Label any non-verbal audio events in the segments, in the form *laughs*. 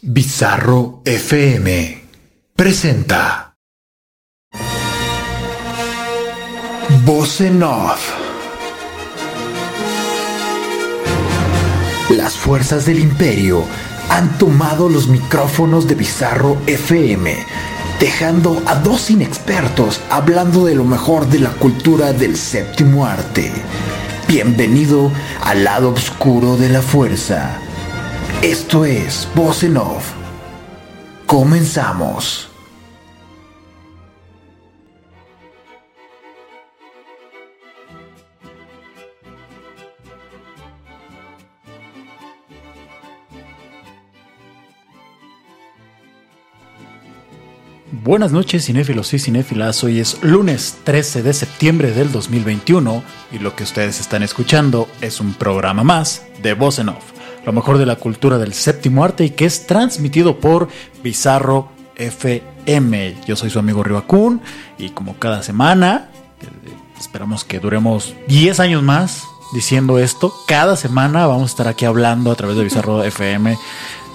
Bizarro FM presenta Voz en Off. Las fuerzas del imperio han tomado los micrófonos de Bizarro FM, dejando a dos inexpertos hablando de lo mejor de la cultura del séptimo arte. Bienvenido al lado oscuro de la fuerza. Esto es Voz en Off. Comenzamos. Buenas noches cinéfilos y cinéfilas, hoy es lunes 13 de septiembre del 2021 y lo que ustedes están escuchando es un programa más de Voz en Off, lo mejor de la cultura del séptimo arte y que es transmitido por Bizarro FM. Yo soy su amigo Rivacun y como cada semana, eh, esperamos que duremos 10 años más diciendo esto, cada semana vamos a estar aquí hablando a través de Bizarro *laughs* FM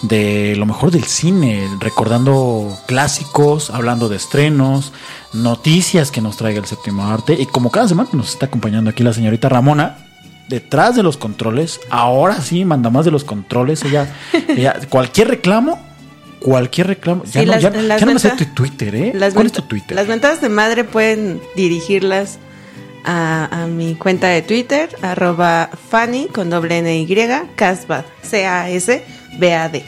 de lo mejor del cine, recordando clásicos, hablando de estrenos, noticias que nos traiga el séptimo arte. Y como cada semana nos está acompañando aquí la señorita Ramona, detrás de los controles, ahora sí manda más de los controles. Ella, *laughs* ella cualquier reclamo, cualquier reclamo. Ya Sí, no, las- ya, las ya no me sé tu Twitter, ¿eh? Las ¿Cuál es tu Twitter? Las ventanas de madre pueden dirigirlas a, a mi cuenta de Twitter, arroba Fanny con doble N Y, Casbad, C-A-S-B-A-D.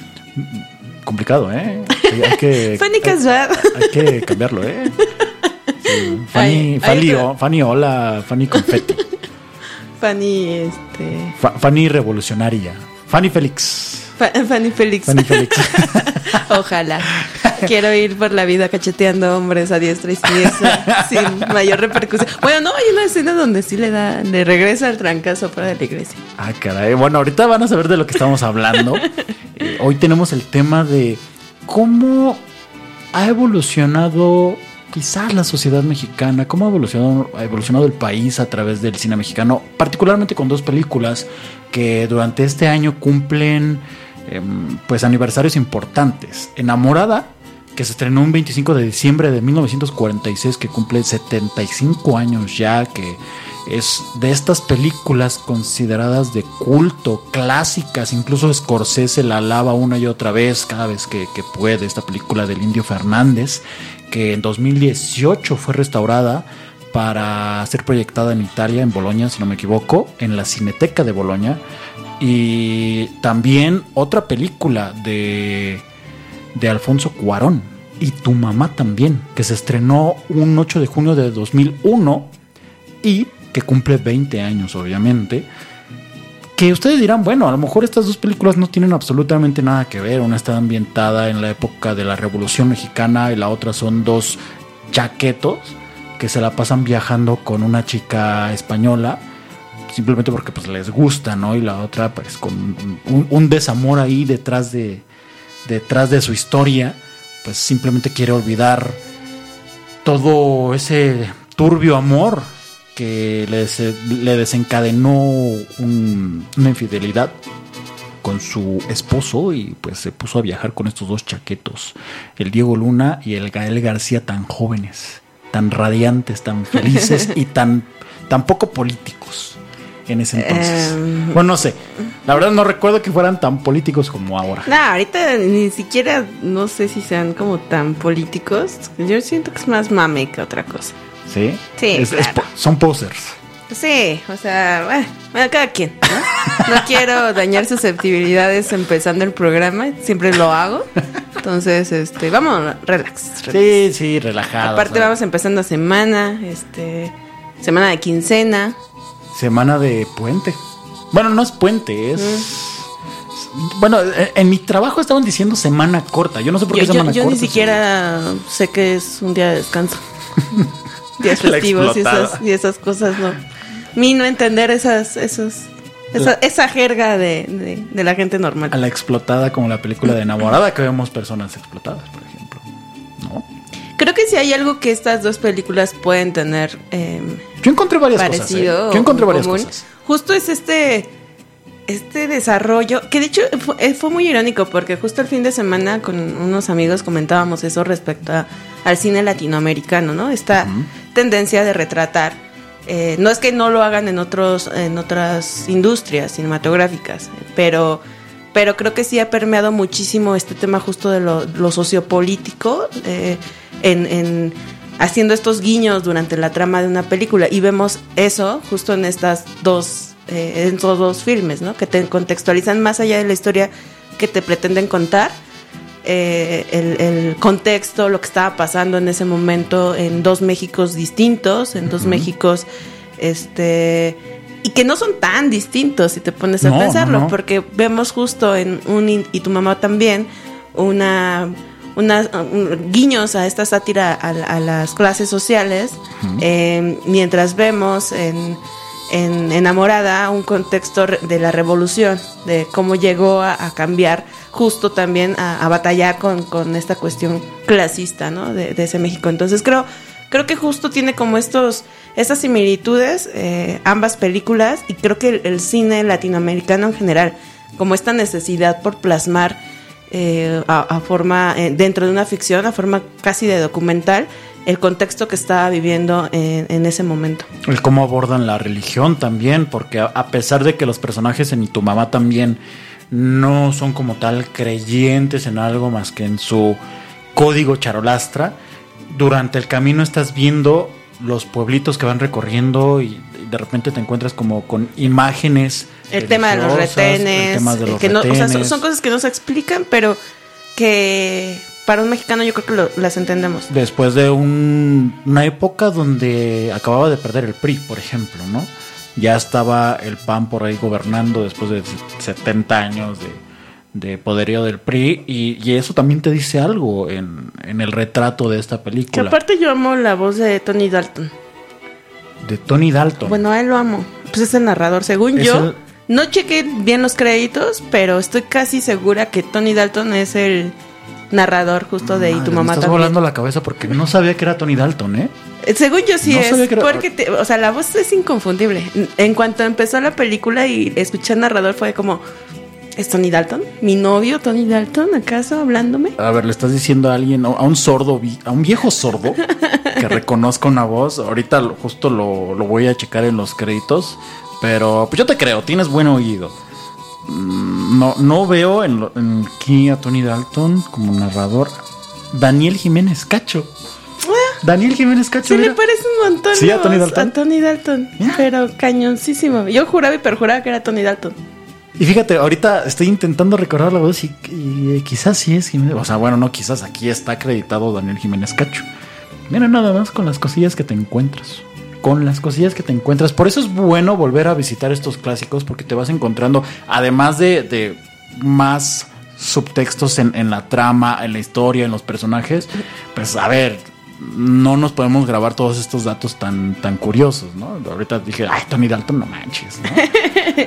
Complicado, ¿eh? Sí, hay que, *laughs* Fanny Casbad. Hay que cambiarlo, ¿eh? *laughs* Sí. Fanny, ahí Fanny, Fanny, hola, Fanny Confetti. Fanny, este. Fa- Fanny Revolucionaria. Fanny Félix. Fa- Fanny Félix. Fanny Félix. *laughs* Ojalá. Quiero ir por la vida cacheteando hombres a diestra y siniestra *laughs* sin mayor repercusión. Bueno, no, hay una escena donde sí le da, le regresa el trancazo fuera de la iglesia. Ah, caray. Bueno, ahorita van a saber de lo que estamos hablando. *laughs* Eh, hoy tenemos el tema de cómo ha evolucionado quizás la sociedad mexicana, cómo ha evolucionado, ha evolucionado el país a través del cine mexicano, particularmente con dos películas que durante este año cumplen em, pues aniversarios importantes. Enamorada, que se estrenó un 25 de diciembre de 1946, que cumple 75 años ya, que es de estas películas consideradas de culto, clásicas, incluso Scorsese la alaba una y otra vez cada vez que, que puede, esta película del Indio Fernández, que en 2018 fue restaurada para ser proyectada en Italia, en Bolonia, si no me equivoco, en la Cineteca de Bolonia. Y también otra película de, de Alfonso Cuarón y Tu mamá también, que se estrenó un 8 de junio de 2001 y que cumple 20 años, obviamente. Que ustedes dirán, bueno, a lo mejor estas dos películas no tienen absolutamente nada que ver. Una está ambientada en la época de la Revolución Mexicana y la otra son dos chaquetos que se la pasan viajando con una chica española simplemente porque pues les gusta, ¿no? Y la otra pues con un, un desamor ahí detrás de detrás de su historia, pues simplemente quiere olvidar todo ese turbio amor que le, des- le desencadenó un- una infidelidad con su esposo y pues se puso a viajar con estos dos chaquetos, el Diego Luna y el Gael García tan jóvenes, tan radiantes, tan *laughs* felices y tan, tan poco políticos en ese entonces. Em. bueno, no sé, la verdad no recuerdo que fueran tan políticos como ahora. No, ahorita ni siquiera no sé si sean como tan políticos. Yo siento que es más mame que otra cosa. ¿Sí? Sí, Es- claro. son posers. Sí, o sea, bueno, cada quien. ¿no? No quiero dañar susceptibilidades empezando el programa, siempre lo hago. Entonces, este, vamos, relax. relax. Sí, sí, relajados. Aparte vamos empezando semana, este, semana de quincena. Semana de puente. Bueno, no es puente, es... Mm. Bueno, en- en mi trabajo estaban diciendo semana corta. Yo no sé por Yo, qué yo- semana yo corta. ni siquiera sé que es un día de descanso. *laughs* Días festivos y esas, y esas cosas, no. Mi no entender esas, esos, esa, esa jerga de, de- de la gente normal. A la explotada como la película de enamorada que vemos personas explotadas, por ejemplo. ¿No? Creo que si hay algo que estas dos películas pueden tener eh, Yo encontré varias parecido cosas. ¿eh? Yo encontré varias común, cosas. Justo es este este desarrollo, que de hecho fue, fue muy irónico porque justo el fin de semana con unos amigos comentábamos eso respecto a- al cine latinoamericano, ¿no? Esta tendencia de retratar. eh, no es que no lo hagan en otros en otras industrias cinematográficas, pero pero creo que sí ha permeado muchísimo este tema justo de lo, lo sociopolítico eh, en, en haciendo estos guiños durante la trama de una película y vemos eso justo en estas dos eh, en estos dos filmes, ¿no? Que te contextualizan más allá de la historia que te pretenden contar. Eh, el, el contexto, lo que estaba pasando en ese momento en dos Méxicos distintos, en dos Méxicos, este, y que no son tan distintos si te pones a No, pensarlo, no. porque vemos justo en un y tu mamá también una, una un- guiños a esta sátira a, a las clases sociales, eh, mientras vemos en, en Enamorada un contexto de la revolución, de cómo llegó a, a cambiar justo también a, batallar con, con esta cuestión clasista, ¿no? De, ese México. Entonces creo, creo que justo tiene como estos, estas similitudes, eh, ambas películas, y creo que el, cine latinoamericano en general, como esta necesidad por plasmar eh, a, forma, eh, dentro de una ficción, a forma casi de documental, el contexto que estaba viviendo en, en ese momento. El cómo abordan la religión también, porque a, pesar de que los personajes en tu mamá también no son como tal creyentes en algo más que en su código charolastra, durante el camino estás viendo los pueblitos que van recorriendo y, de repente te encuentras como con imágenes. El tema de los retenes, el tema de eh, los que no- o sea, son cosas que no se explican, pero que para un mexicano yo creo que lo- las entendemos. Después de un- una época donde acababa de perder el PRI, por ejemplo, ¿no? Ya estaba el PAN por ahí gobernando después de 70 años de, de poderío del PRI y, y eso también te dice algo en, en el retrato de esta Que película. aparte yo amo la voz de Tony Dalton. De Tony Dalton. Bueno, a él lo amo. Pues es el narrador, según Es yo. el- No chequé bien los créditos, pero estoy casi segura que Tony Dalton es el narrador justo de Y tu me mamá estás también. volando la cabeza porque no sabía que era Tony Dalton, ¿eh? Eh, Según yo sí No es, sabía que era- porque, te- o sea, la voz es inconfundible. En cuanto empezó la película y escuché al narrador fue como, ¿es Tony Dalton? ¿Mi novio Tony Dalton acaso hablándome? A ver, le estás diciendo a alguien, a un sordo, a un viejo sordo que reconozca una voz. Ahorita justo lo, lo voy a checar en los créditos. Pero pues yo te creo, tienes buen oído. Mm, No, no veo en, lo- en aquí a Tony Dalton como narrador. Daniel Jiménez Cacho. Daniel Jiménez Cacho. Sí, le parece un montón. ¿Sí, a Tony Dalton? A Tony Dalton. Mira. Pero cañoncísimo. Yo juraba y perjuraba que era Tony Dalton. Y fíjate, ahorita estoy intentando recordar la voz y, y quizás sí es Jiménez. O sea, bueno, no, quizás aquí está acreditado Daniel Jiménez Cacho. Mira nada más con las cosillas que te encuentras. Con las cosillas que te encuentras. Por eso es bueno volver a visitar estos clásicos porque te vas encontrando, además de, de más subtextos en, en la trama, en la historia, en los personajes, pues a ver, no nos podemos grabar todos estos datos tan, tan curiosos, ¿no? Ahorita dije, ay, Tony Dalton, no manches, ¿no?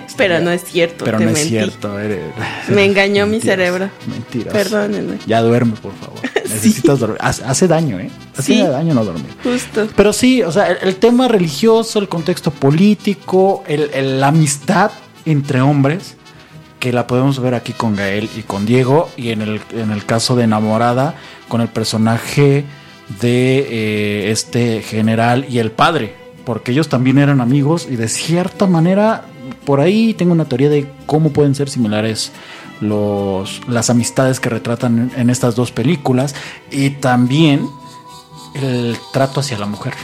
*laughs* Pero no es cierto. Pero te no es cierto. eres- *laughs* Me engañó mi cerebro. Mentiras. Perdónenme. Ya duerme, por favor. *laughs* Necesitas dormir. Hace, hace daño, ¿eh? Sí. daño no dormir. Justo. Pero sí, o sea, el, el tema religioso, el contexto político, el, el- la amistad entre hombres, que la podemos ver aquí con Gael y con Diego, y en el, en el caso de Enamorada, con el personaje de eh, este general y el padre, porque ellos también eran amigos y de cierta manera, por ahí tengo una teoría de cómo pueden ser similares los, las amistades que retratan en, en estas dos películas y también el trato hacia la mujer,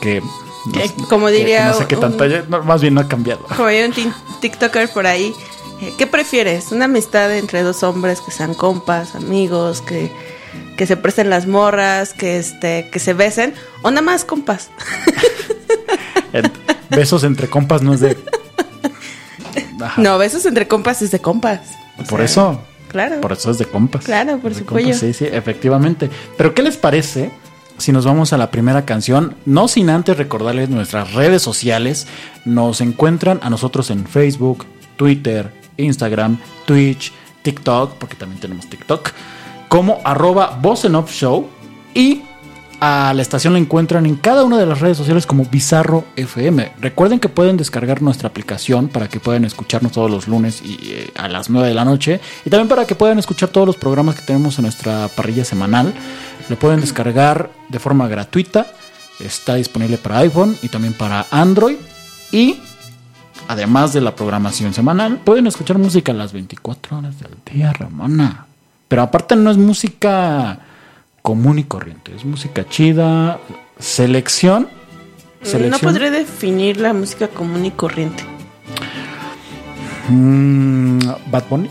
que... no como que- que diría no sé qué un- tanto, no, más bien no ha cambiado. *laughs* Como hay un TikToker por ahí. eh, ¿Qué prefieres? ¿Una amistad entre dos hombres que sean compas, amigos, que, que se presten las morras, que este, que se besen? ¿O nada más compas? *laughs* Besos entre compas no es de... Ajá. *laughs* No, besos entre compas es de compas. Por sea, eso, Claro. por eso es de compas. Claro, por supuesto. Sí, sí, efectivamente. Pero ¿qué les parece si nos vamos a la primera canción? No sin antes recordarles nuestras redes sociales. Nos encuentran a nosotros en Facebook, Twitter, Instagram, Twitch, TikTok, porque también tenemos TikTok, como arroba Show. Y A la estación la encuentran en cada una de las redes sociales como Bizarro FM. Recuerden que pueden descargar nuestra aplicación para que puedan escucharnos todos los lunes y, eh, a las 9 de la noche. Y también para que puedan escuchar todos los programas que tenemos en nuestra parrilla semanal. Lo pueden descargar de forma gratuita. Está disponible para iPhone y también para Android. Y además de la programación semanal, pueden escuchar música las 24 horas del día, Ramona. Pero aparte no es música común y corriente, es música chida, selección. No selección podré definir la música común y corriente. Mm, Bad Bunny.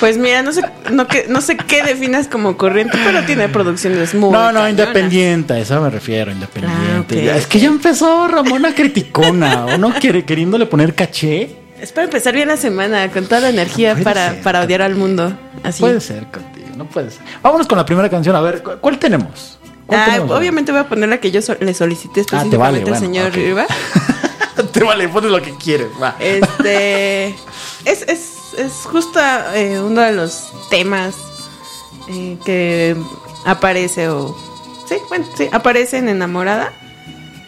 Pues mira, no sé, no, que, no sé qué definas como corriente, pero tiene producciones muy. No, no, cañonas. independiente, a eso me refiero, independiente. Ah, Ya, es que ya empezó Ramona criticona, o no quiere, queriéndole poner caché. Es para empezar bien la semana, con toda la energía para, para odiar al mundo. Así. Puede ser no puede ser. Vámonos con la primera canción, a ver, ¿cu- ¿cuál tenemos? ¿Cuál Ah, tenemos? obviamente voy a poner la que yo so- le solicité Ah, te vale, específicamente al bueno, señor ok. Riva. *laughs* Te vale, pones lo que quieres, va. Este *laughs* es, es, es justo eh, uno de los temas eh, que aparece o sí, bueno, sí, aparece en Enamorada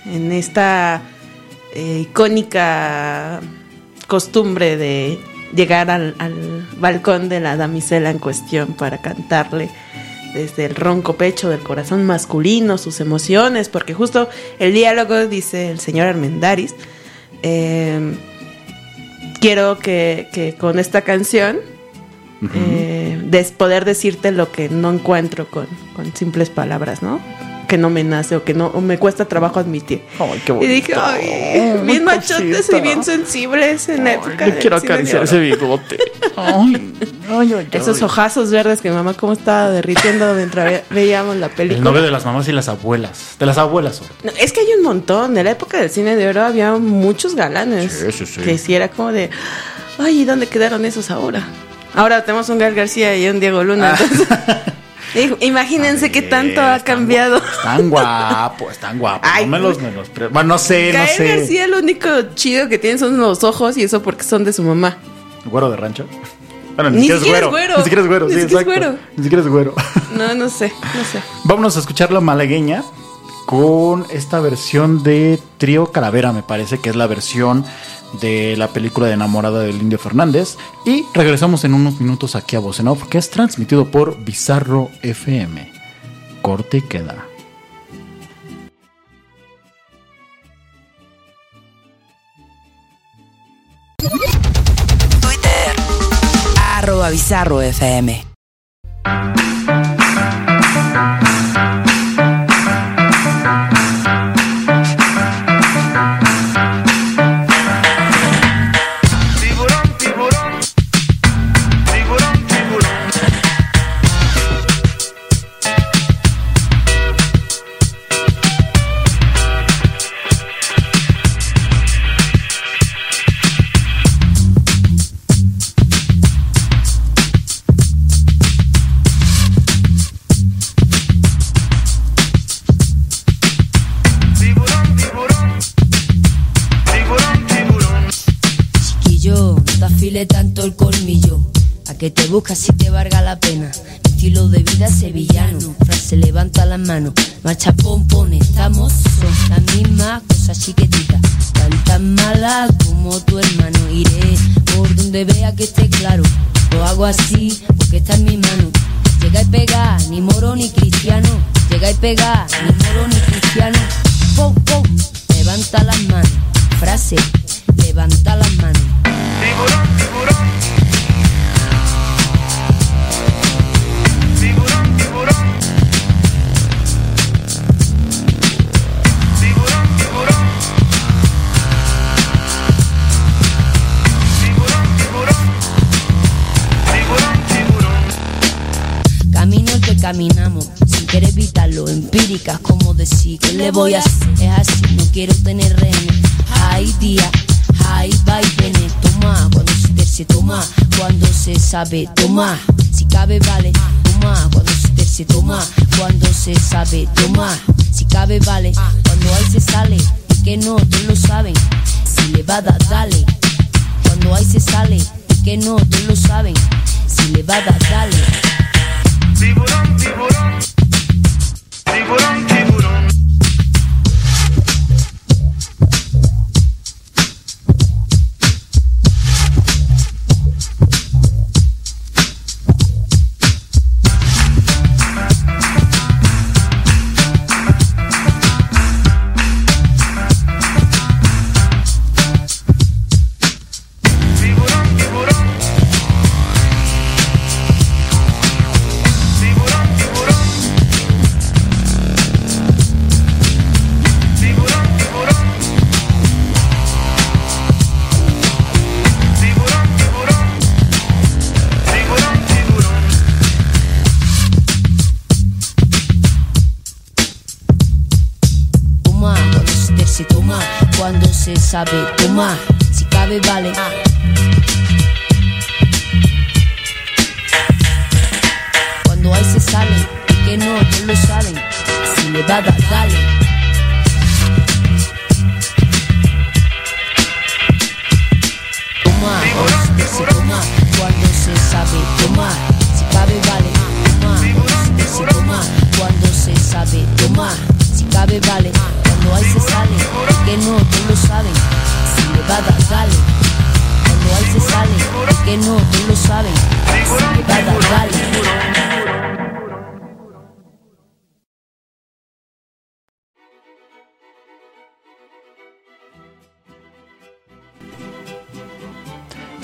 en esta eh, icónica costumbre de llegar al, al balcón de la damisela en cuestión para cantarle desde el ronco pecho del corazón masculino sus emociones, porque justo el diálogo dice el señor Armendaris, eh, quiero que, que con esta canción eh, des- poder decirte lo que no encuentro con, con simples palabras, ¿no? Que no me nace o que no o me cuesta trabajo admitir. Ay, qué Y dije, bonito. ay, bien machotes cosita. y bien sensibles en la Ay, época. del quiero acariciar ese bigote. Ay, ay, ay, Esos ay. ojazos verdes que mamá cómo estaba derritiendo mientras ve- veíamos la El película. novio de las mamás y las abuelas. De las abuelas. No, es que hay un montón. En la época del cine de oro había muchos galanes. Sí, sí, sí. Que sí era como de, ay, ¿y dónde quedaron esos ahora? Ahora tenemos un Gal García y un Diego Luna. entonces, *laughs* imagínense qué tanto ha cambiado. Están guapos, están guapos. Ay, no me los menospre- Bueno, no sé, no sé. García lo único chido que tiene son los ojos y eso porque son de su mamá. ¿Güero de rancho? Bueno, ni, Ni siquiera, es güero. Ni siquiera es güero, Ni sí, siquiera es exacto. güero. Ni siquiera es güero. No, no sé, no sé. Vámonos a escuchar la malagueña con esta versión de Trío Calavera, me parece que es la versión de la película de Enamorada del Indio Fernández. Y regresamos en unos minutos aquí a Voz en Off, que es transmitido por Bizarro FM. Corte y queda. Twitter, arroba bizarro FM. El colmillo. A que te buscas si te valga la pena. Estilo de vida sevillano. Frase levanta la mano. Marcha pompón, estamos. Son las mismas cosas chiquititas. Tan tan mala como tu hermano. Iré por donde vea que esté claro. Lo hago así porque está en mi mano. Llega y pega, ni moro ni cristiano. Llega y pega, ni moro ni cristiano. Pum, pum, levanta las manos. Frase, levanta las manos. Tiburón, tiburón. Tiburón, tiburón. Tiburón, tiburón. Tiburón, tiburón. Tiburón, tiburón. Camino el que caminamos, sin querer evitarlo. Empíricas, como decir, ¿qué le voy a hacer? Es así, no quiero tener rehenes. Hay día, hay vaivenes. Toma, cuando se terce, toma. Cuando se sabe, toma. Si cabe, vale. Toma, cuando se terce, toma. Cuando se sabe, toma. Si cabe, vale. Cuando hay se sale, y que no, todos lo saben. Si le va a dar, dale. Cuando hay se sale, y que no, todos lo saben. Si le va a dar, dale. Tiburón, tiburón. se sabe sabi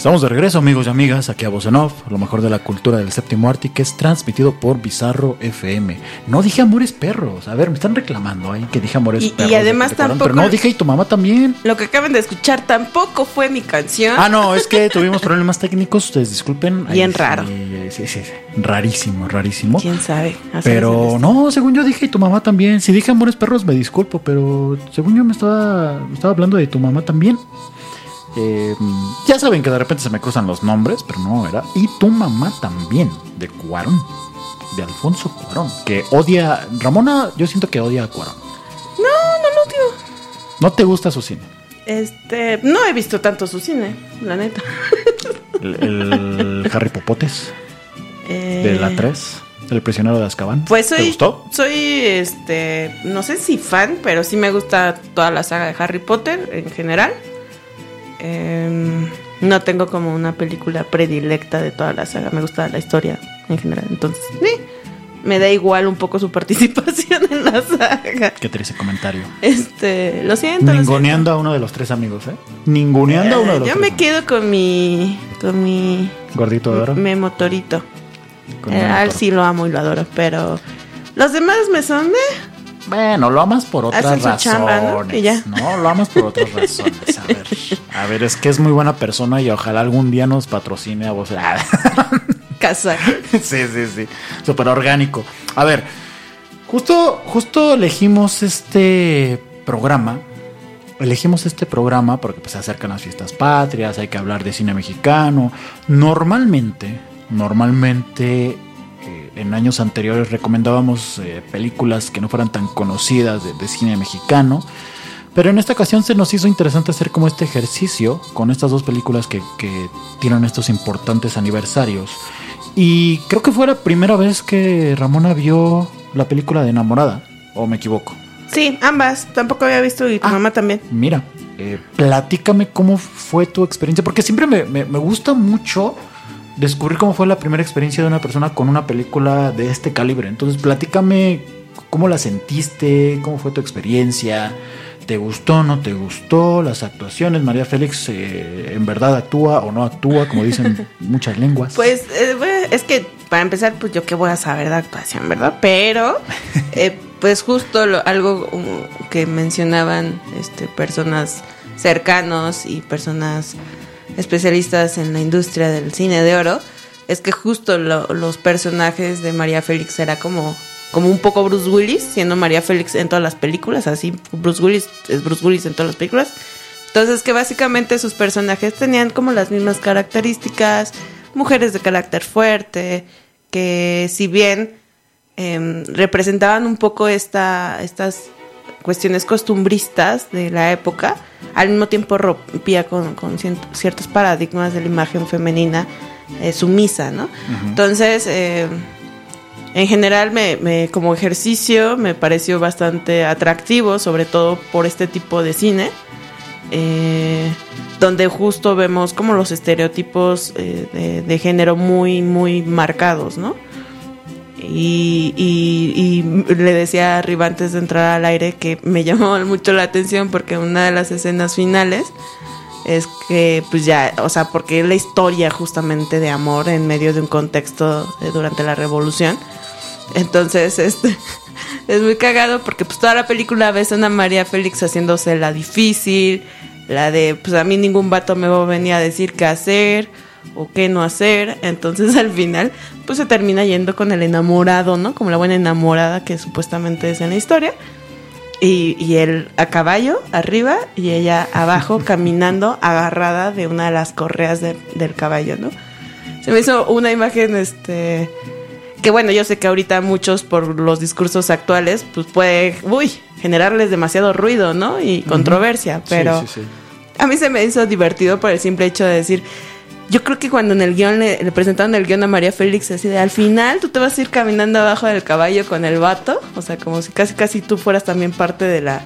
Estamos de regreso, amigos y amigas, aquí a Off, lo mejor de la cultura del séptimo arte, que es transmitido por Bizarro FM. No dije Amores Perros, a ver, me están reclamando ahí que dije Amores Y- y Perros. de además tampoco- Pero no dije y tu mamá también. Lo que acaban de escuchar tampoco fue mi canción. Ah, no, es que tuvimos problemas técnicos, ustedes disculpen. *laughs* Bien raro. Sí, sí, sí, rarísimo, rarísimo. ¿Quién sabe? Así Pero no, según yo dije y tu mamá también. Si dije Amores Perros, me disculpo, pero según yo me estaba, me estaba hablando de tu mamá también. Eh, ya saben que de repente se me cruzan los nombres, pero no era. Y tu mamá también, de Cuarón, de Alfonso Cuarón, que odia. Ramona, yo siento que odia a Cuarón. No, no lo odio. ¿No te gusta su cine? Este, no he visto tanto su cine, la neta. El, el *laughs* Harry Popotes Eh, de la 3, El prisionero de Azkaban. Pues soy, ¿Te gustó? soy, este, no sé si fan, pero sí me gusta toda la saga de Harry Potter en general. Em, no tengo como una película predilecta de toda la saga, me gusta la historia en general. Entonces, sí, me da igual un poco su *laughs* participación en la saga. Qué triste comentario. Este, lo siento. lo Ninguneando a uno de los tres amigos, ¿eh? Ninguneando a uno de los Yo tres me quedo con mi, con mi Gordito de oro. me motorito. Con Eh, el a él motor. sí lo amo y lo adoro, pero los demás me son de... Bueno, lo amas por otras Hacen razones. chamba, ¿no? Y ya. No, lo amas por otras razones. A ver, a ver, es que es muy buena persona y ojalá algún día nos patrocine a vos. *laughs* Casa. sí, sí, sí. Súper orgánico. A ver, justo, justo elegimos este programa. Elegimos este programa porque pues, se acercan las fiestas patrias, hay que hablar de cine mexicano. Normalmente, normalmente eh, en años anteriores recomendábamos eh, películas que no fueran tan conocidas de, de cine mexicano. Pero en esta ocasión se nos hizo interesante hacer como este ejercicio con estas dos películas que, que tienen estos importantes aniversarios. Y creo que fue la primera vez que Ramona vio la película de Enamorada, o me equivoco. Sí, ambas. Tampoco había visto y tu Ah. mamá también. Mira, eh, platícame cómo fue tu experiencia, porque siempre me, me- me gusta mucho descubrir cómo fue la primera experiencia de una persona con una película de este calibre. Entonces, platícame cómo la sentiste, cómo fue tu experiencia, te gustó, no te gustó, las actuaciones, María Félix eh, en verdad actúa o no actúa, como dicen *laughs* muchas lenguas. Pues eh, es que para empezar, pues yo qué voy a saber de actuación, ¿verdad? Pero, *laughs* eh, pues justo lo- algo um, que mencionaban este, personas cercanos y personas especialistas en la industria del cine de oro, es que justo lo- los personajes de María Félix era como, como un poco Bruce Willis, siendo María Félix en todas las películas, así Bruce Willis es Bruce Willis en todas las películas. Entonces que básicamente sus personajes tenían como las mismas características, mujeres de carácter fuerte, que si bien em, representaban un poco esta, estas cuestiones costumbristas de la época, al mismo tiempo rompía con, ciertos paradigmas de la imagen femenina eh, sumisa, ¿no? Entonces, eh, en general, me, me- como ejercicio, me pareció bastante atractivo, sobre todo por este tipo de cine, eh, donde justo vemos como los estereotipos eh, de, de género muy, muy marcados, ¿no? Y, y- le decía arriba antes de entrar al aire que me *laughs* llamó mucho la atención porque una de las escenas finales es que pues ya, o sea, porque es la historia justamente de amor en medio de un contexto durante la revolución. Entonces, *laughs* este es muy cagado porque pues toda la película ves a una María Félix haciéndose la difícil, la de pues a mí ningún vato me va a venir a decir qué hacer o qué no hacer. Entonces *laughs* al final pues se termina yendo con el enamorado, ¿no? Como la buena enamorada que supuestamente es en la historia. y, y él a caballo arriba y ella abajo *laughs* caminando agarrada de una de las correas de- del caballo, ¿no? Se me hizo una imagen, este, que bueno, yo sé que ahorita muchos por los discursos actuales, pues puede, uy, generarles demasiado ruido, ¿no? Y controversia, pero Sí, sí, sí. a mí se me hizo divertido por el simple hecho de decir, yo creo que cuando en el guion le, le presentaron el guion a María Félix, así de al final tú te vas a ir caminando abajo del caballo con el vato, o sea, como si casi casi tú fueras también parte de la,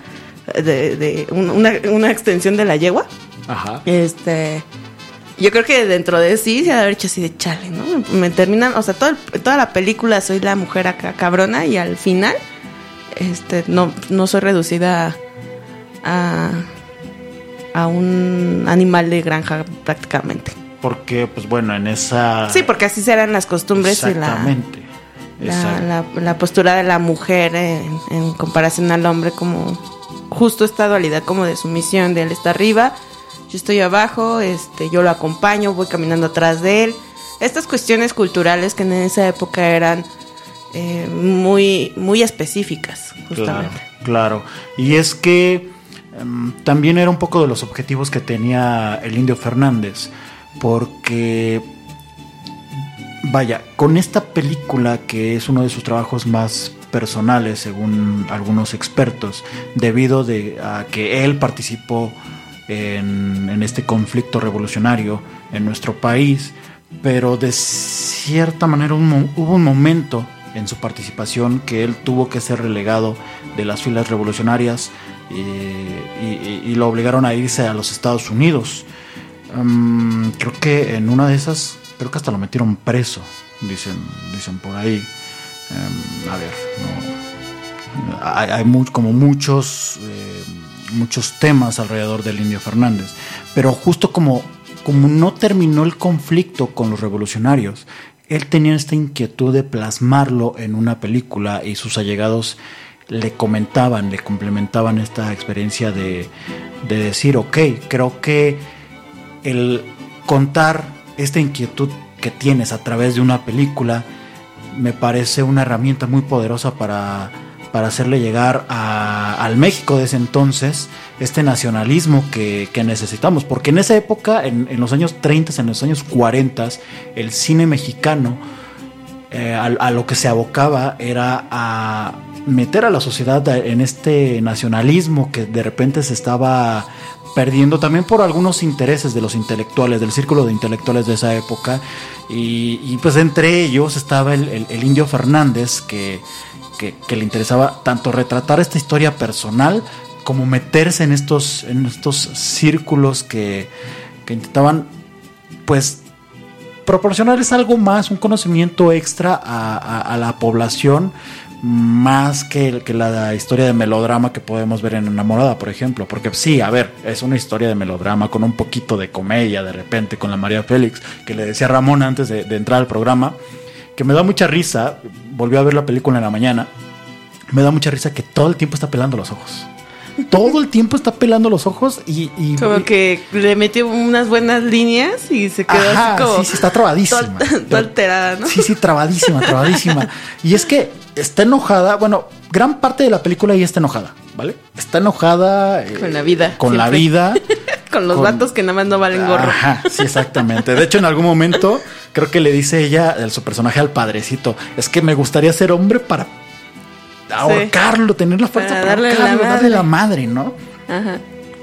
de, de un- una, una extensión de la yegua. Ajá. Este, yo creo que dentro de sí se ha de haber hecho así de chale, ¿no? Me terminan, o sea, todo el- toda la película soy la mujer acá cabrona y al final, este, no, no soy reducida a, a un animal de granja prácticamente. Porque, pues bueno, en esa. Sí, porque así serán las costumbres y la, Exactamente. la, Exacto. la- la postura de la mujer en, en comparación al hombre como justo esta dualidad como de sumisión de él está arriba yo estoy abajo este yo lo acompaño voy caminando atrás de él estas cuestiones culturales que en esa época eran eh, muy muy específicas justamente claro. Y es que em, también era un poco de los objetivos que tenía el Indio Fernández, porque, vaya, con esta película, que es uno de sus trabajos más personales, según algunos expertos, debido de, a que él participó en, este conflicto revolucionario en nuestro país, pero de cierta manera hubo un momento en su participación que él tuvo que ser relegado de las filas revolucionarias eh, y lo obligaron a irse a los Estados Unidos. Creo que en una de esas, creo que hasta lo metieron preso, dicen, dicen por ahí. Em, a ver, no, hay, como muchos, eh, muchos temas alrededor del Indio Fernández, pero justo como, como no terminó el conflicto con los revolucionarios, él tenía esta inquietud de plasmarlo en una película y sus allegados le comentaban, le complementaban esta experiencia de, de decir, ok, creo que el contar esta inquietud que tienes a través de una película me parece una herramienta muy poderosa para, para hacerle llegar a- al México de ese entonces este nacionalismo que, que necesitamos. Porque en esa época, en, en los años 30, en los años 40, el cine mexicano eh, a, a lo que se abocaba era a meter a la sociedad en este nacionalismo que de repente se estaba perdiendo también por algunos intereses de los intelectuales, del círculo de intelectuales de esa época. Y, y, pues entre ellos estaba el, indio Fernández que, que- que le interesaba tanto retratar esta historia personal como meterse en estos, en estos círculos que, que intentaban pues proporcionarles algo más, un conocimiento extra a, a- a la población, más que, que la historia de melodrama que podemos ver en Enamorada, por ejemplo. Porque sí, a ver, es una historia de melodrama con un poquito de comedia de repente con la María Félix, que le decía Ramón antes de, de entrar al programa, que me da mucha risa, volvió a ver la película en la mañana, me da mucha risa que todo el tiempo está pelando los ojos. Todo el tiempo está pelando los ojos y... y- como que le metió unas buenas líneas y se quedó Ajá, así como sí, sí, está trabadísima. toda- toda alterada no Sí, sí, trabadísima, trabadísima. Y es que está enojada, bueno, gran parte de la película ella está enojada, ¿vale? Está enojada eh, Con la vida, Con la vida. *laughs* con los con- vatos que nada más no valen gorro Ajá, sí, exactamente. De hecho, en algún momento creo que le dice ella, el, su personaje al padrecito, es que me gustaría ser hombre para ahorcarlo, tener la fuerza Para para, darle la ahorcarlo, darle madre. la madre, ¿no? Ajá.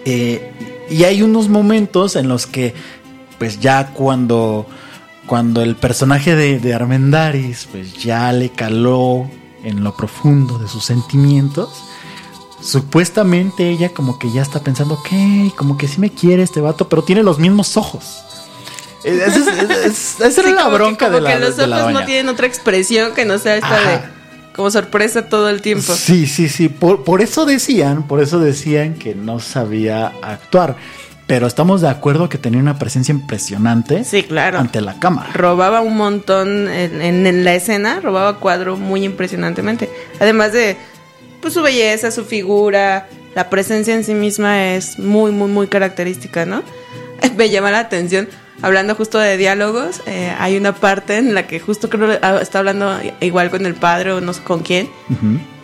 Eh, y hay unos momentos en los que, pues ya cuando, cuando el personaje de, de Armendaris, pues ya le caló en lo profundo de sus sentimientos, supuestamente ella como que ya está pensando, ok, como que sí me quiere este vato, pero tiene los mismos ojos. Esa, es- es- esa Sí, era la que- bronca como de la que los de la ojos no tienen otra expresión que no sea esta Ajá. de como sorpresa todo el tiempo. Sí, sí, sí. Por, por eso decían, por eso decían que no sabía actuar. Pero estamos de acuerdo que tenía una presencia impresionante Sí, claro. ante la cámara. Robaba un montón en, en- en la escena, robaba cuadro muy impresionantemente. Además de pues, su belleza, su figura, la presencia en sí misma es muy, muy, muy característica, ¿no? *laughs* Me llama la atención, hablando justo de diálogos, eh, hay una parte en la que justo creo ah, está hablando igual con el padre o no sé con quién,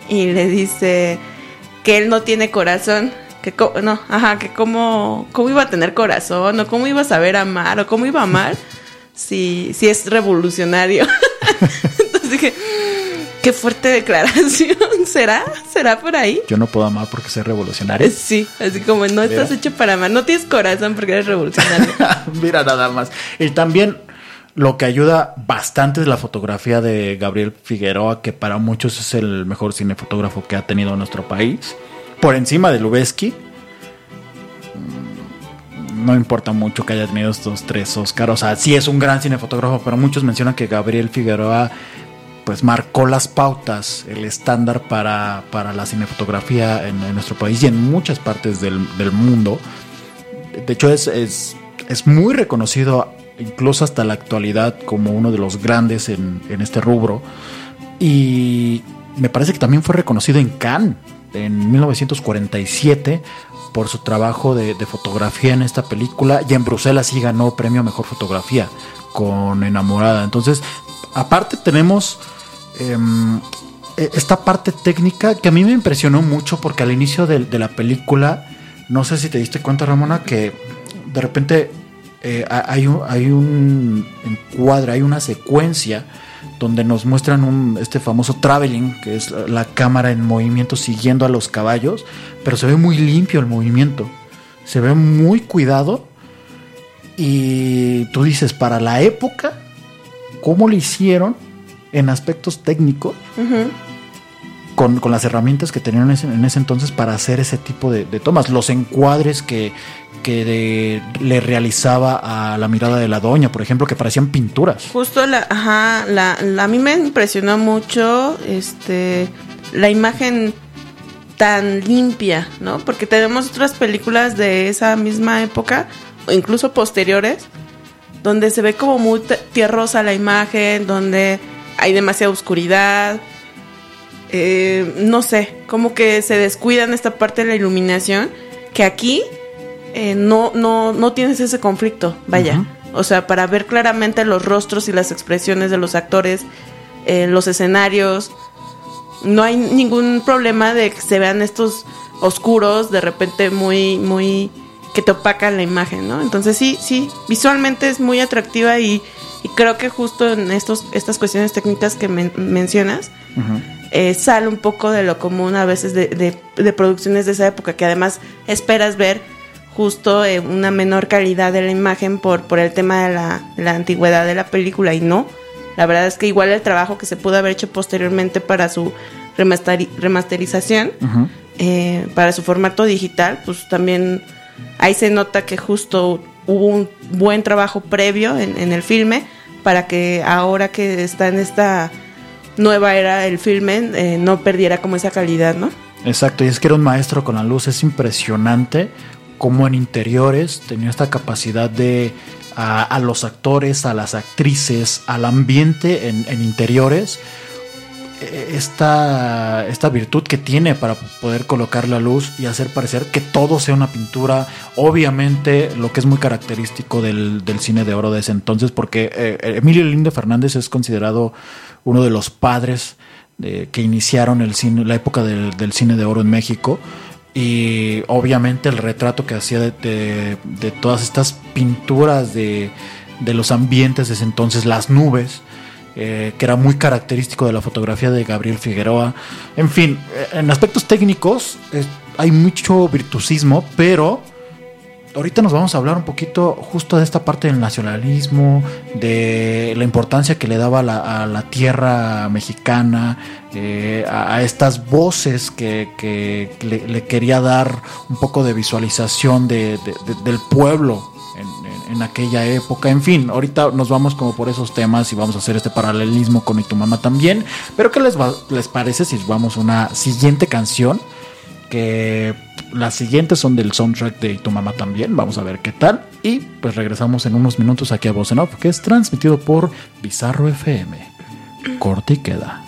y le dice que él no tiene corazón. Que co- no, ajá, que cómo, cómo iba a tener corazón, o cómo iba a saber amar, o cómo iba a amar si, si es revolucionario. *laughs* Entonces dije, "Mm, qué fuerte declaración. *laughs* ¿Será? ¿Será por ahí? Yo no puedo amar porque soy revolucionario. Sí, así como no estás Mira. hecho para amar, no tienes corazón porque eres revolucionario. *laughs* Mira nada más. Y también lo que ayuda bastante es la fotografía de Gabriel Figueroa, que para muchos es el mejor cinefotógrafo que ha tenido nuestro país. Por encima de Lubeski. Mm, No importa mucho que haya tenido estos tres Oscars. O sea, sí es un gran cinefotógrafo, pero muchos mencionan que Gabriel Figueroa pues marcó las pautas, el estándar para, para la cinefotografía en, en nuestro país y en muchas partes del, del mundo. De hecho, es, es, es muy reconocido, incluso hasta la actualidad, como uno de los grandes en, en este rubro. Y me parece que también fue reconocido en Cannes en 1947 por su trabajo de, fotografía en esta película. Y en Bruselas sí ganó premio a mejor fotografía con Enamorada. Entonces, aparte tenemos em, eh, esta parte técnica que a mí me impresionó mucho porque al inicio de, la película, no sé si te diste cuenta, Ramona, que de repente eh, ha- hay, un, hay un encuadre, hay una secuencia donde nos muestran un, este famoso traveling, que es la, la cámara en movimiento siguiendo a los caballos, pero se ve muy limpio el movimiento, se ve muy cuidado y tú dices, para la época, ¿cómo lo hicieron en aspectos técnicos? Con, con las herramientas que tenían en ese, en ese entonces para hacer ese tipo de, de tomas. Los encuadres que, que le realizaba a la mirada de la doña, por ejemplo, que parecían pinturas. Justo la, ajá, a mí me impresionó mucho, este, la imagen tan limpia, ¿no? Porque tenemos otras películas de esa misma época, o incluso posteriores, donde se ve como muy tierrosa la imagen, donde hay demasiada oscuridad, eh, no sé, como que se descuidan esta parte de la iluminación, que aquí eh, no, no, no tienes ese conflicto, vaya. O sea, para ver claramente los rostros y las expresiones de los actores, eh, los escenarios, no hay ningún problema de que se vean estos oscuros, de repente muy, muy, que te opacan la imagen, ¿no? Entonces sí, sí, visualmente es muy atractiva y, y creo que justo en estos, estas cuestiones técnicas que men- mencionas, eh, sale un poco de lo común a veces de, de- de producciones de esa época, que además esperas ver justo eh, una menor calidad de la imagen por, por el tema de la, la antigüedad de la película y no. La verdad es que igual el trabajo que se pudo haber hecho posteriormente para su remasteri- remasterización, eh, para su formato digital, pues también ahí se nota que justo hubo un buen trabajo previo en, en el filme para que ahora que está en esta nueva era del filme eh, no perdiera como esa calidad, ¿no? Exacto, y es que era un maestro con la luz, es impresionante cómo en interiores tenía esta capacidad de a, los actores, a las actrices, al ambiente en, interiores, eh, esta, esta virtud que tiene para poder colocar la luz y hacer parecer que todo sea una pintura, obviamente lo que es muy característico del, cine de oro de ese entonces, porque eh, Emilio Lindo Fernández es considerado uno de los padres de- que iniciaron el cine, la época del cine de oro en México. Y obviamente el retrato que hacía de, de- todas estas pinturas de, de los ambientes de ese entonces, las nubes, eh, que era muy característico de la fotografía de Gabriel Figueroa. En fin, eh, en aspectos técnicos eh, hay mucho virtuosismo, pero ahorita nos vamos a hablar un poquito justo de esta parte del nacionalismo, de la importancia que le daba la, a la tierra mexicana, eh, a, estas voces que, le, quería dar un poco de visualización de- de- de- del pueblo en aquella época. En fin, ahorita nos vamos como por esos temas y vamos a hacer este paralelismo con Y tu mamá también. Pero ¿qué les, va- les parece si vamos a una siguiente canción? que las siguientes son del soundtrack de tu mamá también. Vamos a ver qué tal. Y pues regresamos en unos minutos aquí a Voz en Off, que es transmitido por Bizarro FM. Corte queda.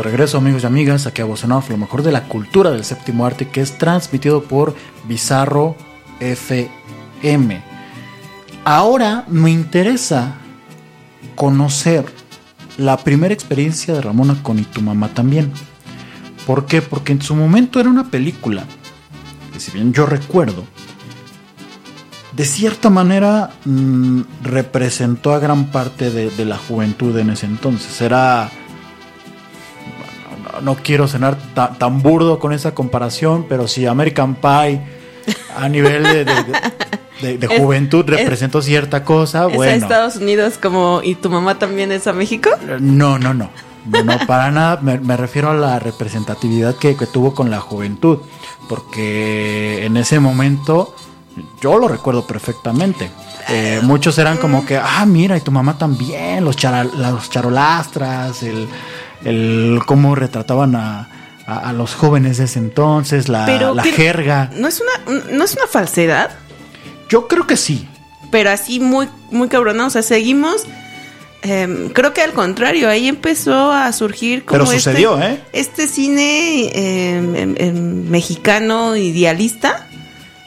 De regreso, amigos y amigas, aquí a lo mejor de la cultura del séptimo arte, que es transmitido por Bizarro FM. Ahora me interesa conocer la primera experiencia de Ramona con y tu mamá también. ¿Por qué? Porque en su momento era una película que si bien yo recuerdo, de cierta manera mm, representó a gran parte de, de la juventud en ese entonces. Era no, quiero ta- tan burdo con esa comparación, pero si American Pie a nivel de, de- *laughs* juventud es- representó cierta cosa, ¿Es a bueno. Estados Unidos como y tu mamá también es a México? No, no, no. No, no, para nada. Me, me refiero a la representatividad que, que tuvo con la juventud. Porque en ese momento yo lo recuerdo perfectamente. Eh, muchos eran como que, ah, mira, y tu mamá también, los, chara- los charolastras, el, el cómo retrataban a, a- a los jóvenes de ese entonces, la, la jerga. No es una, no es una falsedad, Yo creo que sí. pero así muy, muy cabrona. O sea, seguimos. em, creo que al contrario, ahí empezó a surgir como Pero sucedió, este, ¿eh? este cine em, mexicano idealista,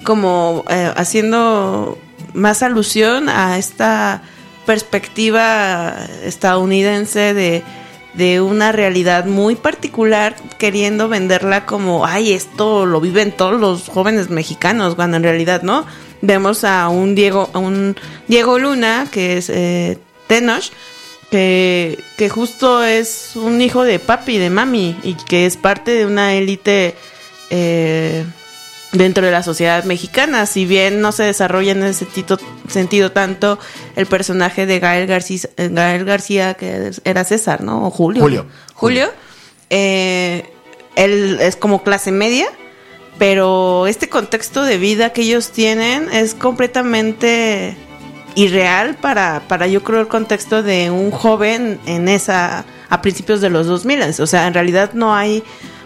como eh, haciendo más alusión a esta perspectiva estadounidense de, de una realidad muy particular, queriendo venderla como, ay, esto lo viven todos los jóvenes mexicanos, cuando en realidad no. Vemos a un Diego, a un Diego Luna, que es eh, Tenoch, que, que justo es un hijo de papi de mami, y que es parte de una élite eh, dentro de la sociedad mexicana. Si bien no se desarrolla en ese sentido tanto el personaje de Gael García, Gael García que era César, ¿no? O Julio. Julio. Julio. eh, él es como clase media, pero este contexto de vida que ellos tienen es completamente irreal para, para yo creo el contexto de un joven en esa a principios de los 2000 o sea en realidad no hay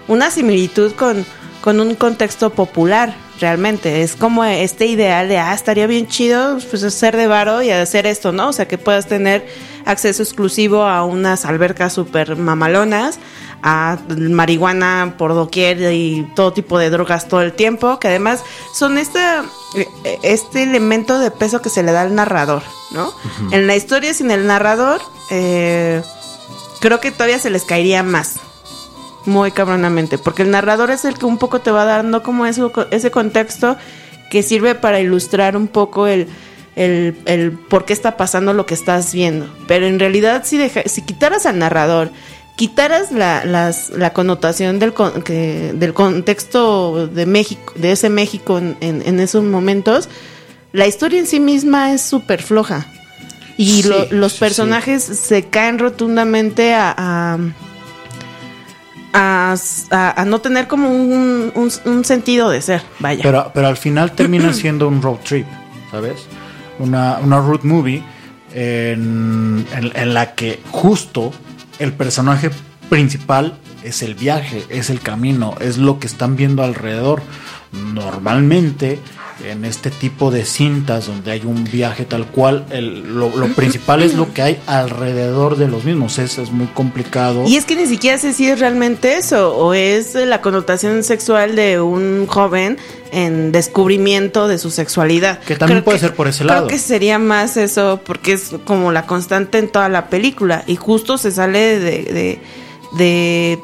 una similitud con, con un contexto popular realmente es como este ideal de ah estaría bien chido pues ser de varo y hacer esto no o sea que puedas tener acceso exclusivo a unas albercas super mamalonas a marihuana por doquier y todo tipo de drogas todo el tiempo, que además son esta, eh, este elemento de peso que se le da al narrador, ¿no? En la historia sin el narrador, eh, creo que todavía se les caería más. Muy cabronamente, porque el narrador es el que un poco te va dando como eso, ese contexto que sirve para ilustrar un poco el, el, el por qué está pasando lo que estás viendo. Pero en realidad, si, deja- si quitaras al narrador, quitaras la, las- la connotación del, con- que- del contexto de México, de ese México en, en- en esos momentos, la historia en sí misma es súper floja. Y Sí, lo- los sí, personajes se caen rotundamente a, a, a- a- a no tener como un, un- un sentido de ser, vaya. Pero, pero al final termina *clears throat* siendo un road trip, ¿sabes? Una, una road movie en, en- en la que justo el personaje principal es el viaje, es el camino, es lo que están viendo alrededor. Normalmente en este tipo de cintas donde hay un viaje tal cual, el- lo, lo *clears throat* principal es lo que hay alrededor de los mismos. Es, es muy complicado. Y es que ni siquiera sé si es realmente eso o es la connotación sexual de un joven en descubrimiento de su sexualidad. Que también puede ser por ese lado. Creo que sería más eso porque es como la constante en toda la película y justo se sale de, de, de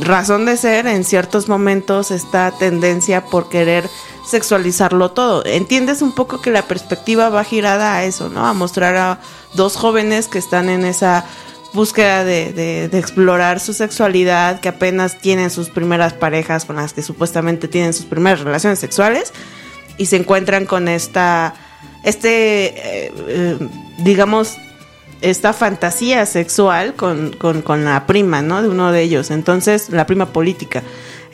razón de ser en ciertos momentos esta tendencia por querer sexualizarlo todo. Entiendes un poco que la perspectiva va girada a eso, ¿no? A mostrar a dos jóvenes que están en esa búsqueda de, de- de explorar su sexualidad, que apenas tienen sus primeras parejas con las que supuestamente tienen sus primeras relaciones sexuales y se encuentran con esta, este, eh, eh, digamos, esta fantasía sexual con, con, con la prima, ¿no? De uno de ellos. Entonces, la prima política.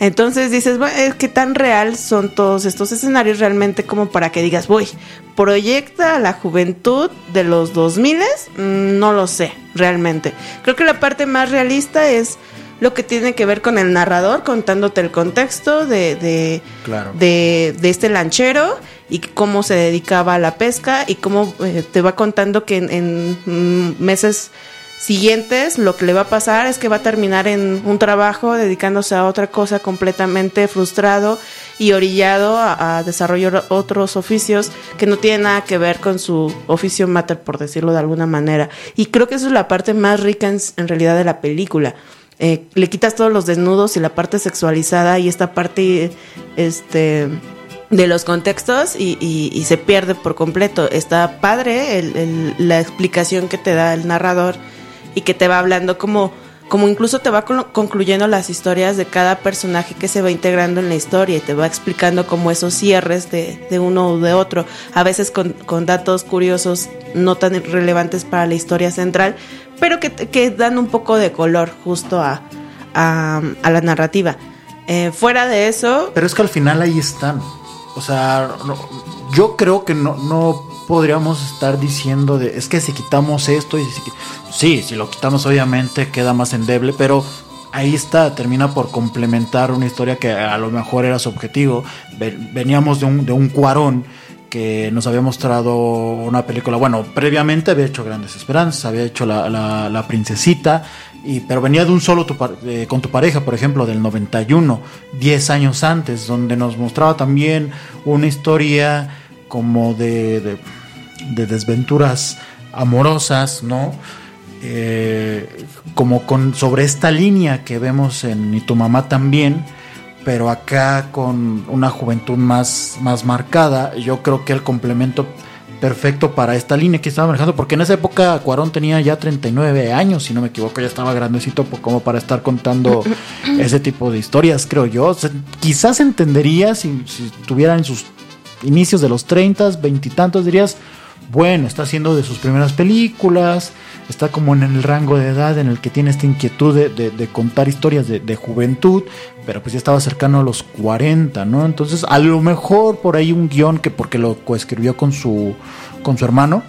Entonces dices, bueno, ¿qué tan real son todos estos escenarios realmente como para que digas, voy, proyecta a la juventud de los 2000? Mm, No lo sé, realmente. Creo que la parte más realista es lo que tiene que ver con el narrador contándote el contexto de, de, Claro. de, de este lanchero y cómo se dedicaba a la pesca y cómo eh, te va contando que en, mm, meses siguientes, lo que le va a pasar es que va a terminar en un trabajo dedicándose a otra cosa completamente frustrado y orillado a, a desarrollar otros oficios que no tienen nada que ver con su oficio mater, por decirlo de alguna manera. Y creo que eso es la parte más rica en, en realidad de la película. Eh, le quitas todos los desnudos y la parte sexualizada y esta parte este de los contextos y, se pierde por completo. Está padre la explicación que te da el narrador y que te va hablando como, como incluso te va con- concluyendo las historias de cada personaje que se va integrando en la historia y te va explicando como esos cierres de, de uno o de otro, a veces con, datos curiosos no tan relevantes para la historia central, pero que, que dan un poco de color justo a, a, a la narrativa. Eh, fuera de eso, Pero es que al final ahí están. O sea, no- yo creo que no, no podríamos estar diciendo de es que si quitamos esto y si sí, si lo quitamos obviamente queda más endeble, pero ahí está, termina por complementar una historia que a lo mejor era su objetivo. Ve- Veníamos de un, de un cuarón que nos había mostrado una película, bueno, previamente había hecho Grandes Esperanzas, había hecho La, la- La Princesita, y, pero venía de un solo tu eh, con tu pareja, por ejemplo, del 91, 10 años antes, donde nos mostraba también una historia como de, de, de desventuras amorosas, ¿no? Eh, como con sobre esta línea que vemos en Y tu mamá también, pero acá con una juventud más, más marcada, yo creo que el complemento perfecto para esta línea que estaba manejando, porque en esa época Cuarón tenía ya 39 años, si no me equivoco, ya estaba grandecito po- como para estar contando *coughs* ese tipo de historias, creo yo. O sea, quizás entendería si, si estuviera en sus inicios de los 30, veintitantos, dirías, bueno, está haciendo de sus primeras películas, está como en el rango de edad en el que tiene esta inquietud de, contar historias de, de juventud, pero pues ya estaba cercano a los 40, ¿no? Entonces, a lo mejor por ahí un guion que porque lo coescribió con su, con su hermano,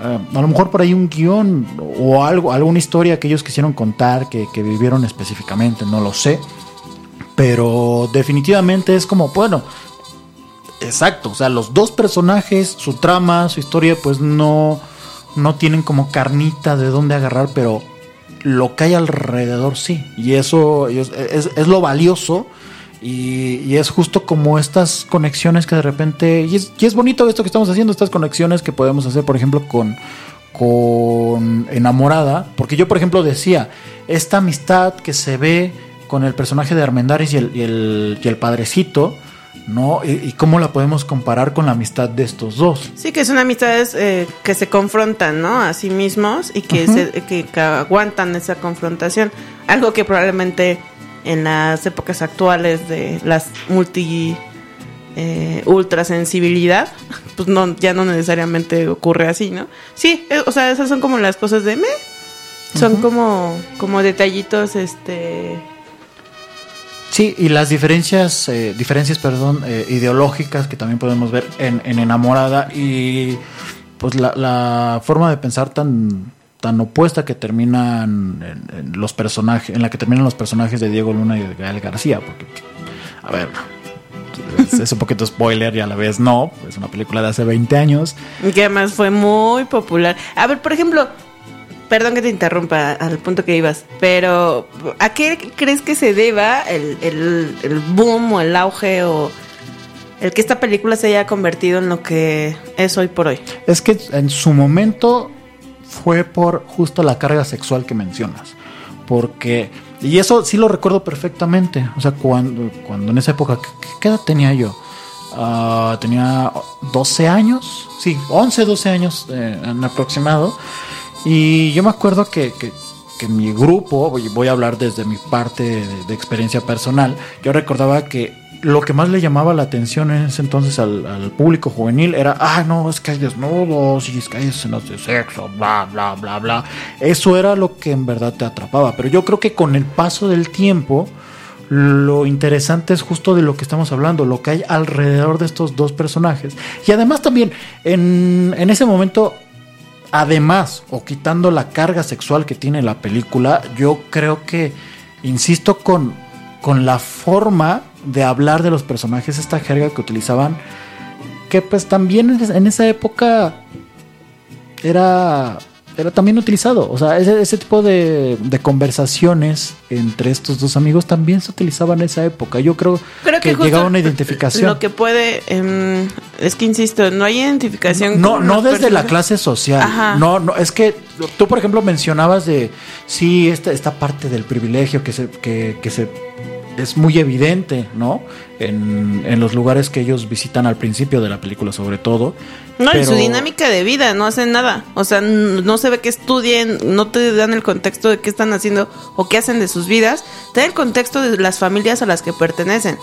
eh, a lo mejor por ahí un guion o algo, alguna historia que ellos quisieron contar, que, que vivieron específicamente, no lo sé. Pero definitivamente es como, bueno, Exacto, o sea, los dos personajes, su trama, su historia, pues no, no tienen como carnita de dónde agarrar, pero lo que hay alrededor sí. Y eso es, es- lo valioso y, es justo como estas conexiones que de repente... Y es, bonito esto que estamos haciendo, estas conexiones que podemos hacer, por ejemplo, con, con Enamorada. Porque yo, por ejemplo, decía, esta amistad que se ve con el personaje de Armendáriz y el, y el, y el padrecito, ¿no? Y, cómo la podemos comparar con la amistad de estos dos. Sí, que son amistades eh, que se confrontan, ¿no? A sí mismos y que, se- que, que aguantan esa confrontación. Algo que probablemente en las épocas actuales de las multi eh, ultrasensibilidad, *laughs* pues no, ya no necesariamente ocurre así, ¿no? Sí, eh, o sea, esas son como las cosas de me. Son como, como detallitos, este. Sí, y las diferencias, eh, diferencias, perdón, eh, ideológicas que también podemos ver en, en Enamorada y pues la, forma de pensar tan tan opuesta que terminan en, en los personajes, en la que terminan los personajes de Diego Luna y de Gael García, porque a ver, es, es un poquito spoiler y a la vez no, es una película de hace 20 años. Y que además fue muy popular. A ver, por ejemplo, perdón que te interrumpa al punto que ibas, pero ¿a qué crees que se deba el, el- el boom o el auge o el que esta película se haya convertido en lo que es hoy por hoy? Es que en su momento fue por justo la carga sexual que mencionas. Porque, y eso sí lo recuerdo perfectamente. O sea, cuando, cuando en esa época, ¿qué, edad tenía yo? Ah, tenía 12 años, sí, 11, 12 años eh, en aproximado. Y yo me acuerdo que, que, mi grupo, voy, voy a hablar desde mi parte de, experiencia personal, yo recordaba que lo que más le llamaba la atención en ese entonces al, al público juvenil era, ah, no, es que hay desnudos y es que hay escenas de sexo, bla, bla, bla, bla. Eso era lo que en verdad te atrapaba. Pero yo creo que con el paso del tiempo, lo interesante es justo de lo que estamos hablando, lo que hay alrededor de estos dos personajes. Y además también, en, en ese momento, además, o quitando la carga sexual que tiene la película, yo creo que, insisto, con, con la forma de hablar de los personajes, esta jerga que utilizaban, que pues también en es- en esa época era, era también utilizado. O sea, ese, ese tipo de, de conversaciones entre estos dos amigos también se utilizaban en esa época. Yo creo, Creo que, que, llegaba una identificación. Lo que puede, em, es que insisto, no hay identificación. No, con no los desde la clase social. Ajá. No, no, es que tú, por ejemplo, mencionabas de sí, esta, esta parte del privilegio que se, que, que se es muy evidente, ¿no? En, en los lugares que ellos visitan al principio de la película, sobre todo. No, y su Pero- dinámica de vida, no hacen nada. O sea, no se ve que estudien, no te dan el contexto de qué están haciendo o qué hacen de sus vidas. Te dan el contexto de las familias a las que pertenecen.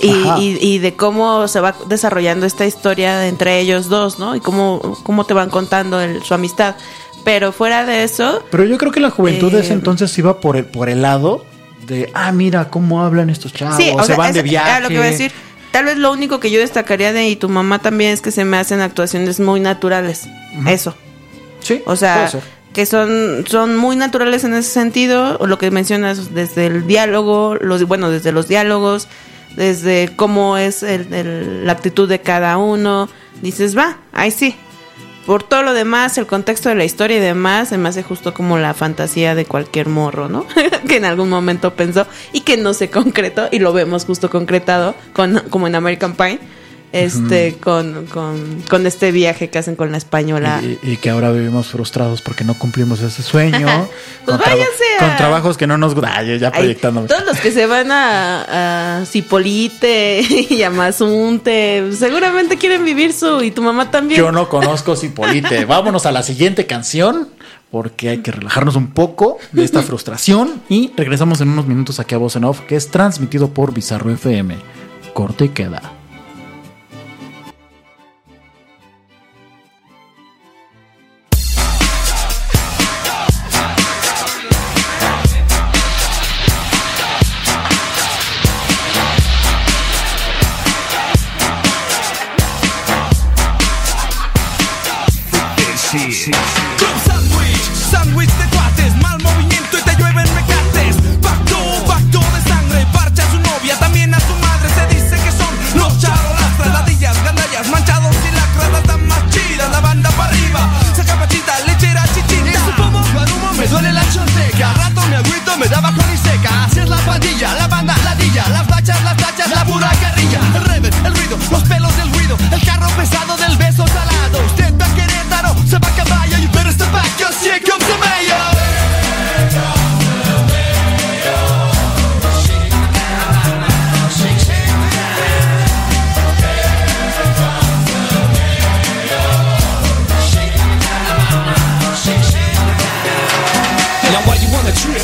Y, y- y de cómo se va desarrollando esta historia entre ellos dos, ¿no? Y cómo, cómo te van contando el- su amistad. Pero fuera de eso, Pero yo creo que la juventud de ese Eh, entonces iba por el, por el lado de, ah, mira cómo hablan estos chavos, sí, o se sea, van de viaje. era lo que iba a decir. Tal vez lo único que yo destacaría de y tu mamá también es que se me hacen actuaciones muy naturales. Eso. Sí, O sea, que son, son muy naturales en ese sentido, o lo que mencionas desde el diálogo, los, bueno, desde los diálogos, desde cómo es el- el- la actitud de cada uno, dices, va, ahí sí. Por todo lo demás, el contexto de la historia y demás, se me hace justo como la fantasía de cualquier morro, ¿no? *laughs* que en algún momento pensó y que no se concretó, y lo vemos justo concretado, con, como en American Pie, este, con, con, con este viaje que hacen con la española. Y, y que ahora vivimos frustrados porque no cumplimos ese sueño. *laughs* Pues váyanse a- con trabajos que no nos. Ay, ya Ay, proyectándome. todos los que se van a, a Cipolite *laughs* y a Mazunte, seguramente quieren vivir su. Y tu mamá también. Yo no conozco Cipolite. *laughs* Vámonos a la siguiente canción porque hay que relajarnos un poco de esta frustración y regresamos en unos minutos aquí a Voz en Off que es transmitido por Bizarro FM. Corte y queda.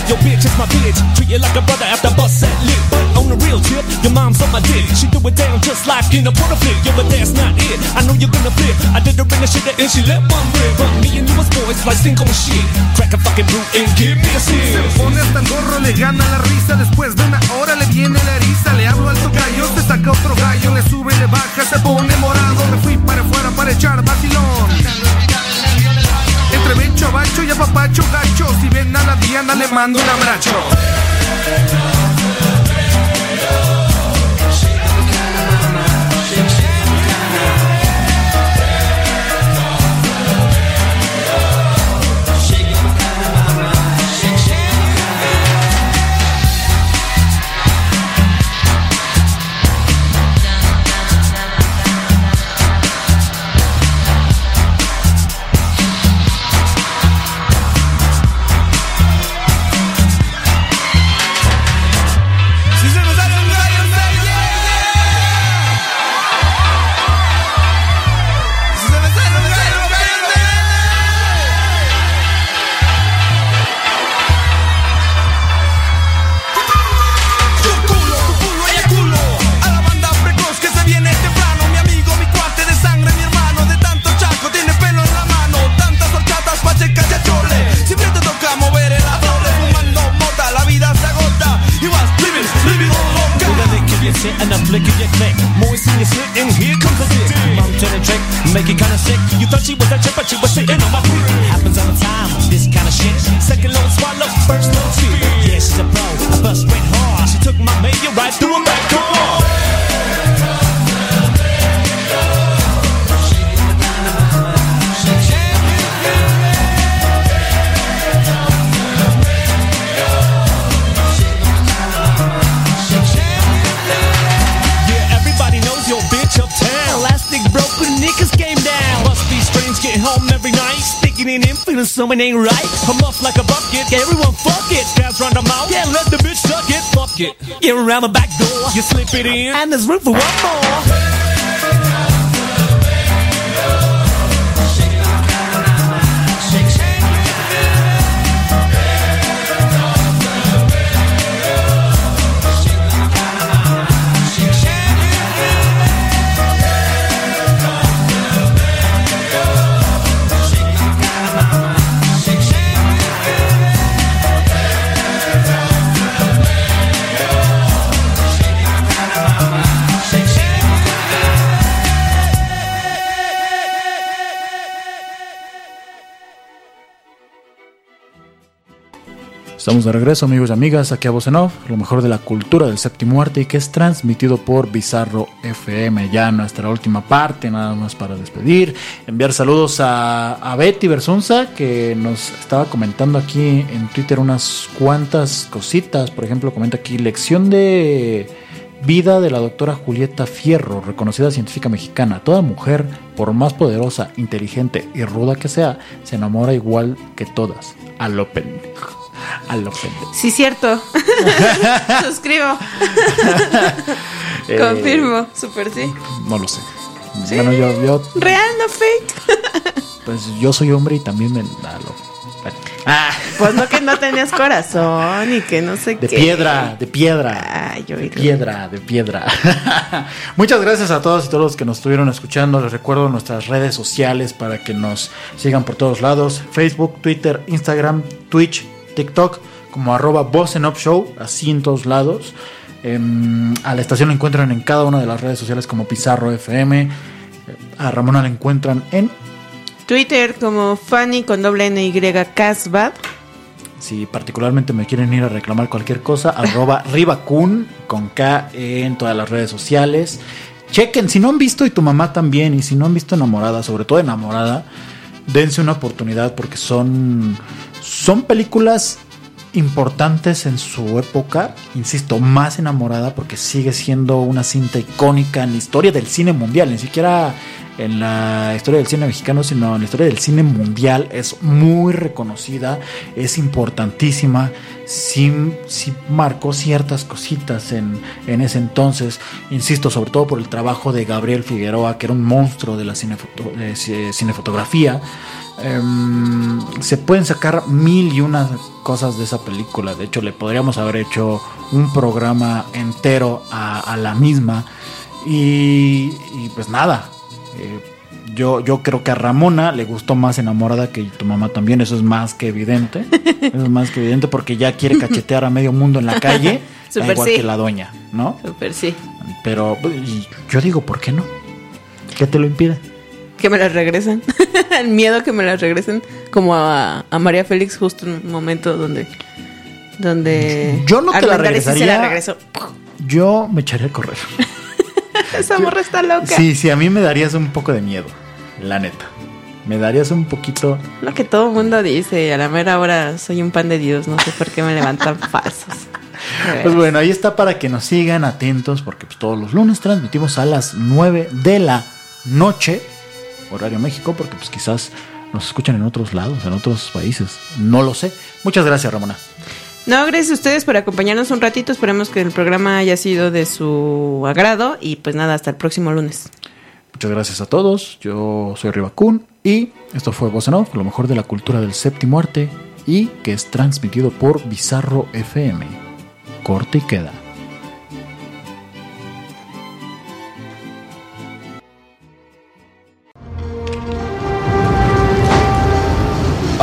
Your bitch is my bitch. Treat you like a brother after bust that lip. But on the real tip, your mom's on my dick. She do it down just like in a porta flip. Yeah, but that's not it. I know you're gonna flip. I did her in the shit and she let one rip. But me and you was boys like sink on shit. Crack a fucking brew and give me a Se sip. pone hasta el gorro, le gana la risa. Después de una hora le viene la eriza. Le hablo al tocayo, se saca otro gallo. Le sube, le baja, se pone morado. Me fui para afuera para echar vacilón. Entre bacho y apapacho gacho. Si ven a la Diana, le mando un abrazo. Make it kinda sick. You thought she was a chip, but she was sitting on my dick. Happens all the time, this kind of shit. Second low swallow, first low spit. Feeling something ain't right. I'm off like a bucket, everyone fuck it. Guys run the mouth, yeah, let the bitch suck it. Fuck it. Get around the back door, you slip it in, and there's room for one more. Estamos de regreso, amigos y amigas, aquí a Voz lo mejor de la cultura del séptimo arte y que es transmitido por Bizarro FM. Ya nuestra última parte, nada más para despedir. Enviar saludos a, a Betty Bersunza, que nos estaba comentando aquí en Twitter unas cuantas cositas. Por ejemplo, comenta aquí lección de vida de la doctora Julieta Fierro, reconocida científica mexicana. Toda mujer, por más poderosa, inteligente y ruda que sea, se enamora igual que todas. A lo pendejo. A lo pendejo. Sí, cierto. *laughs* Suscribo. *laughs* Eh, Confirmo. Super sí. No lo sé. Bueno, yo, yo, Real, no fake. *laughs* pues yo soy hombre y también me. a lo- bueno. Ah, Pues no que no tenías corazón y que no sé de qué. piedra, de piedra. Ay, yo De piedra, de piedra. Muchas gracias a todos y todos los que nos estuvieron escuchando. Les recuerdo nuestras redes sociales para que nos sigan por todos lados. Facebook, Twitter, Instagram, Twitch, TikTok, como arroba Voz en Up Show, así en todos lados. Em, a la estación la encuentran en cada una de las redes sociales como Pizarro FM. A Ramona la encuentran en Twitter como Fanny con doble N Y Casbad. Si particularmente me quieren ir a reclamar cualquier cosa, *laughs* arroba ribacun con K en todas las redes sociales. Chequen, si no han visto y tu mamá también, y si no han visto enamorada, sobre todo enamorada, dense una oportunidad porque son, son películas importantes en su época, insisto, más enamorada porque sigue siendo una cinta icónica en la historia del cine mundial, ni siquiera en la historia del cine mexicano, sino en la historia del cine mundial, es muy reconocida, es importantísima, sí, marcó ciertas cositas en, en ese entonces, insisto, sobre todo por el trabajo de Gabriel Figueroa, que era un monstruo de la de ci- cinefotografía. Em, se pueden sacar mil y unas cosas de esa película. De hecho, le podríamos haber hecho un programa entero a, a la misma. Y, y pues nada. eh, yo, yo creo que a Ramona le gustó más enamorada que tu mamá también. Eso es más que evidente. *laughs* Eso es más que evidente porque ya quiere cachetear a medio mundo en la calle. *laughs* igual sí. que la doña, ¿no? Super sí. Pero yo digo, ¿por qué no? ¿Qué te lo impide? Que me las regresen. *laughs* El miedo que me las regresen. Como a, a María Félix, justo en un momento donde. Donde. Yo no te la regresaría. la regresó. Yo me echaría a correr. *laughs* Esa morra está loca. Sí, sí, a mí me darías un poco de miedo, la neta. Me darías un poquito. Lo que todo el mundo dice. A la mera hora soy un pan de Dios. No sé por qué me levantan *laughs* falsos. Pues bueno, ahí está para que nos sigan atentos, porque pues, todos los lunes transmitimos a las 9 de la noche, horario México, porque pues quizás nos escuchan en otros lados, en otros países. No lo sé. Muchas gracias, Ramona. No, gracias a ustedes por acompañarnos un ratito. Esperemos que el programa haya sido de su agrado. Y pues nada, hasta el próximo lunes. Muchas gracias a todos. Yo soy Ribacún y esto fue Voz en Off, lo mejor de la cultura del séptimo arte y que es transmitido por Bizarro FM. Corte y queda.